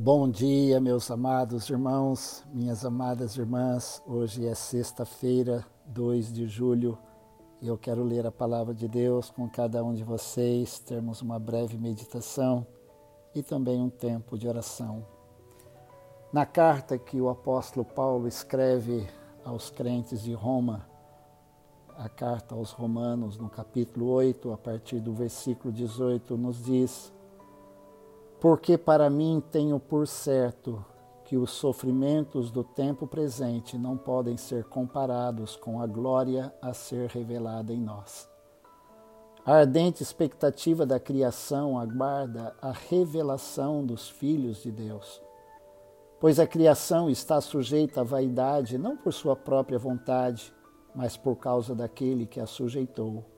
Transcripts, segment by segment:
Bom dia, meus amados irmãos, minhas amadas irmãs. Hoje é sexta-feira, 2 de julho, e eu quero ler a palavra de Deus com cada um de vocês, termos uma breve meditação e também um tempo de oração. Na carta que o apóstolo Paulo escreve aos crentes de Roma, a carta aos Romanos, no capítulo 8, a partir do versículo 18, nos diz porque para mim tenho por certo que os sofrimentos do tempo presente não podem ser comparados com a glória a ser revelada em nós. A ardente expectativa da criação aguarda a revelação dos filhos de Deus. Pois a criação está sujeita à vaidade não por sua própria vontade, mas por causa daquele que a sujeitou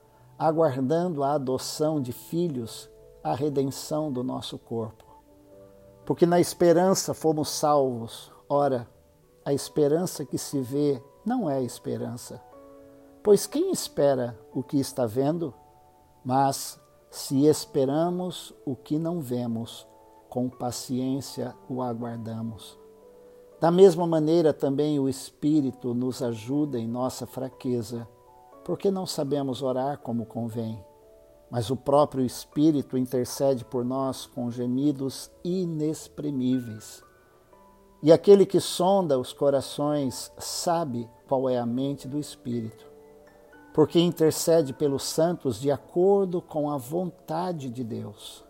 aguardando a adoção de filhos, a redenção do nosso corpo. Porque na esperança fomos salvos. Ora, a esperança que se vê não é esperança. Pois quem espera o que está vendo? Mas se esperamos o que não vemos, com paciência o aguardamos. Da mesma maneira, também o Espírito nos ajuda em nossa fraqueza porque não sabemos orar como convém. Mas o próprio Espírito intercede por nós com gemidos inexprimíveis. E aquele que sonda os corações sabe qual é a mente do Espírito, porque intercede pelos santos de acordo com a vontade de Deus.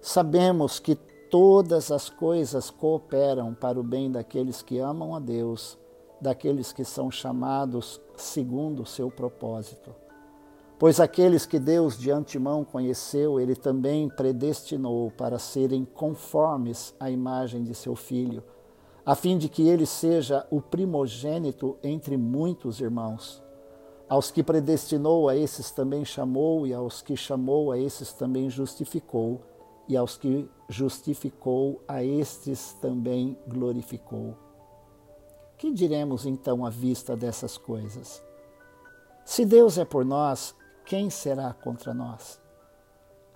Sabemos que todas as coisas cooperam para o bem daqueles que amam a Deus daqueles que são chamados segundo o seu propósito. Pois aqueles que Deus de antemão conheceu, ele também predestinou para serem conformes à imagem de seu filho, a fim de que ele seja o primogênito entre muitos irmãos. Aos que predestinou, a esses também chamou, e aos que chamou, a esses também justificou, e aos que justificou, a estes também glorificou. Que diremos então à vista dessas coisas? Se Deus é por nós, quem será contra nós?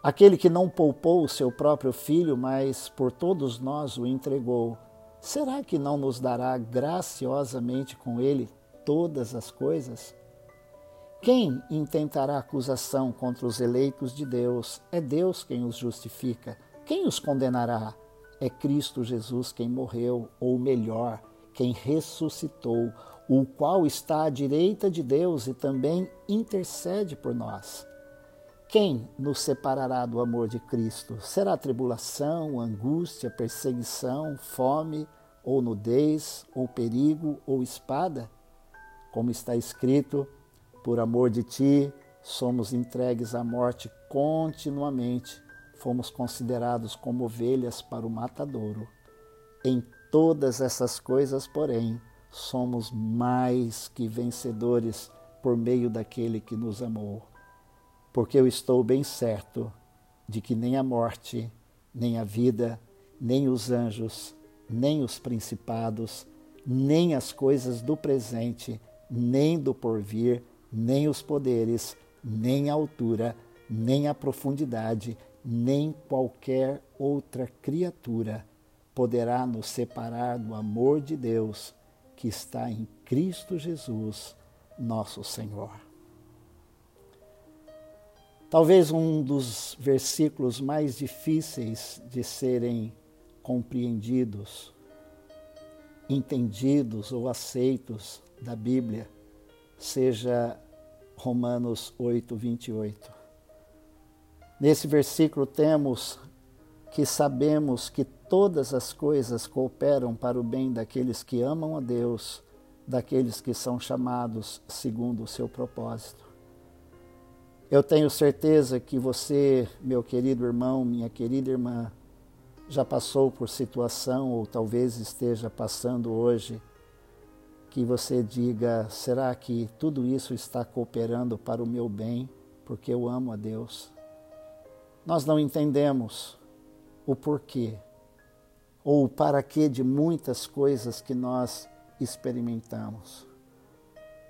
Aquele que não poupou o seu próprio filho, mas por todos nós o entregou, será que não nos dará graciosamente com ele todas as coisas? Quem intentará acusação contra os eleitos de Deus? É Deus quem os justifica. Quem os condenará? É Cristo Jesus quem morreu, ou melhor, quem ressuscitou, o qual está à direita de Deus e também intercede por nós. Quem nos separará do amor de Cristo? Será tribulação, angústia, perseguição, fome, ou nudez, ou perigo, ou espada? Como está escrito, por amor de ti, somos entregues à morte continuamente, fomos considerados como ovelhas para o matadouro. Em todas essas coisas, porém, somos mais que vencedores por meio daquele que nos amou. Porque eu estou bem certo de que nem a morte, nem a vida, nem os anjos, nem os principados, nem as coisas do presente, nem do porvir, nem os poderes, nem a altura, nem a profundidade, nem qualquer outra criatura poderá nos separar do amor de Deus que está em Cristo Jesus, nosso Senhor. Talvez um dos versículos mais difíceis de serem compreendidos, entendidos ou aceitos da Bíblia seja Romanos 8, 28. Nesse versículo temos que sabemos que todas as coisas cooperam para o bem daqueles que amam a Deus, daqueles que são chamados segundo o seu propósito. Eu tenho certeza que você, meu querido irmão, minha querida irmã, já passou por situação ou talvez esteja passando hoje, que você diga: será que tudo isso está cooperando para o meu bem, porque eu amo a Deus? Nós não entendemos o porquê ou o para quê de muitas coisas que nós experimentamos.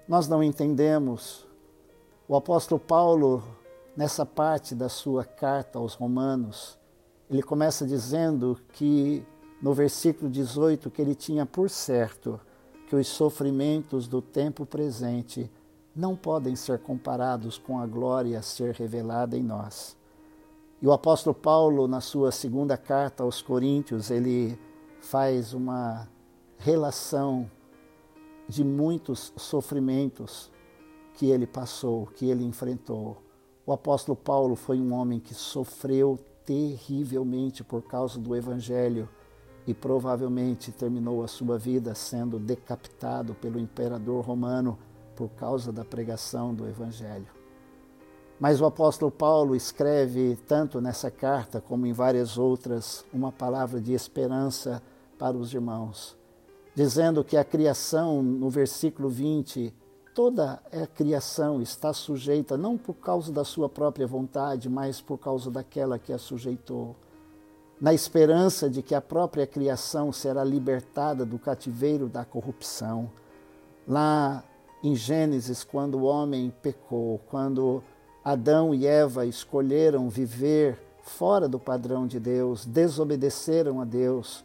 Nós não entendemos. O apóstolo Paulo, nessa parte da sua carta aos Romanos, ele começa dizendo que no versículo 18 que ele tinha por certo que os sofrimentos do tempo presente não podem ser comparados com a glória a ser revelada em nós. E o apóstolo Paulo, na sua segunda carta aos Coríntios, ele faz uma relação de muitos sofrimentos que ele passou, que ele enfrentou. O apóstolo Paulo foi um homem que sofreu terrivelmente por causa do evangelho e provavelmente terminou a sua vida sendo decapitado pelo imperador romano por causa da pregação do evangelho. Mas o apóstolo Paulo escreve, tanto nessa carta como em várias outras, uma palavra de esperança para os irmãos, dizendo que a criação, no versículo 20, toda a criação está sujeita não por causa da sua própria vontade, mas por causa daquela que a sujeitou. Na esperança de que a própria criação será libertada do cativeiro da corrupção. Lá em Gênesis, quando o homem pecou, quando Adão e Eva escolheram viver fora do padrão de Deus, desobedeceram a Deus.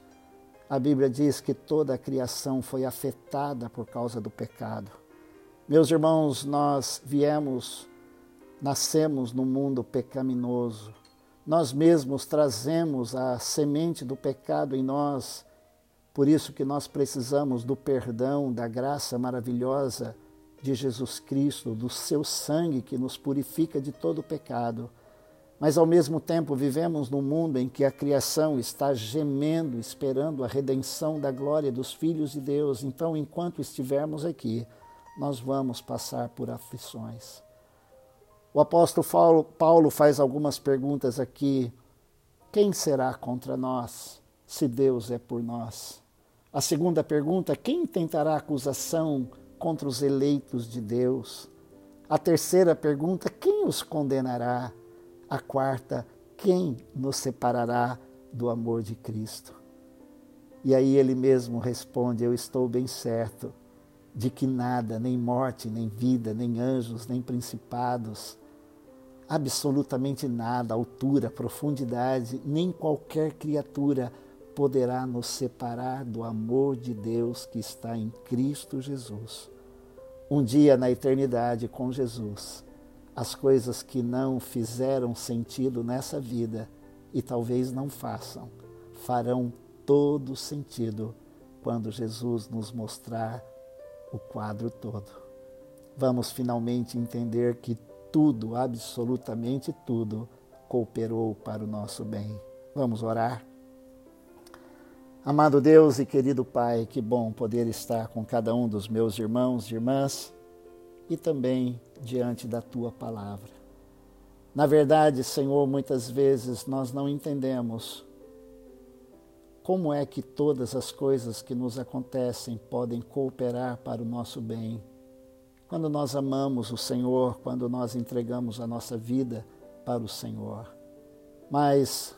A Bíblia diz que toda a criação foi afetada por causa do pecado. Meus irmãos, nós viemos, nascemos no mundo pecaminoso. Nós mesmos trazemos a semente do pecado em nós. Por isso que nós precisamos do perdão, da graça maravilhosa de Jesus Cristo, do seu sangue que nos purifica de todo pecado. Mas ao mesmo tempo vivemos num mundo em que a criação está gemendo, esperando a redenção da glória dos filhos de Deus. Então, enquanto estivermos aqui, nós vamos passar por aflições. O apóstolo Paulo faz algumas perguntas aqui. Quem será contra nós, se Deus é por nós? A segunda pergunta: quem tentará acusação contra os eleitos de Deus. A terceira pergunta: quem os condenará? A quarta: quem nos separará do amor de Cristo? E aí ele mesmo responde: Eu estou bem certo de que nada, nem morte, nem vida, nem anjos, nem principados, absolutamente nada, altura, profundidade, nem qualquer criatura poderá nos separar do amor de Deus que está em Cristo Jesus. Um dia na eternidade com Jesus, as coisas que não fizeram sentido nessa vida e talvez não façam, farão todo sentido quando Jesus nos mostrar o quadro todo. Vamos finalmente entender que tudo, absolutamente tudo, cooperou para o nosso bem. Vamos orar? Amado Deus e querido Pai, que bom poder estar com cada um dos meus irmãos e irmãs e também diante da tua palavra. Na verdade, Senhor, muitas vezes nós não entendemos como é que todas as coisas que nos acontecem podem cooperar para o nosso bem. Quando nós amamos o Senhor, quando nós entregamos a nossa vida para o Senhor. Mas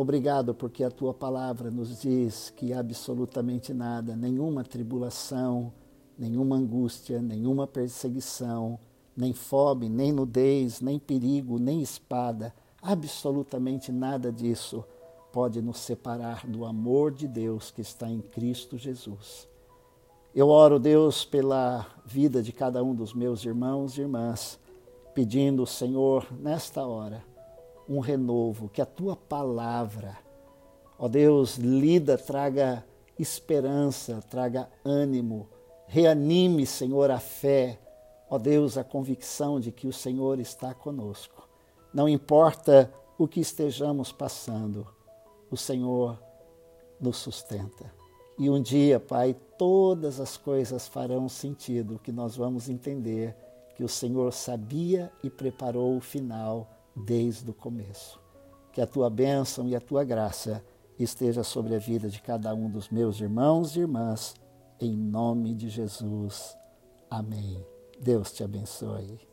Obrigado porque a tua palavra nos diz que absolutamente nada, nenhuma tribulação, nenhuma angústia, nenhuma perseguição, nem fome, nem nudez, nem perigo, nem espada, absolutamente nada disso pode nos separar do amor de Deus que está em Cristo Jesus. Eu oro, Deus, pela vida de cada um dos meus irmãos e irmãs, pedindo, Senhor, nesta hora, um renovo, que a tua palavra, ó Deus, lida, traga esperança, traga ânimo, reanime, Senhor, a fé, ó Deus, a convicção de que o Senhor está conosco. Não importa o que estejamos passando, o Senhor nos sustenta. E um dia, Pai, todas as coisas farão sentido, que nós vamos entender que o Senhor sabia e preparou o final desde o começo. Que a tua bênção e a tua graça esteja sobre a vida de cada um dos meus irmãos e irmãs, em nome de Jesus. Amém. Deus te abençoe.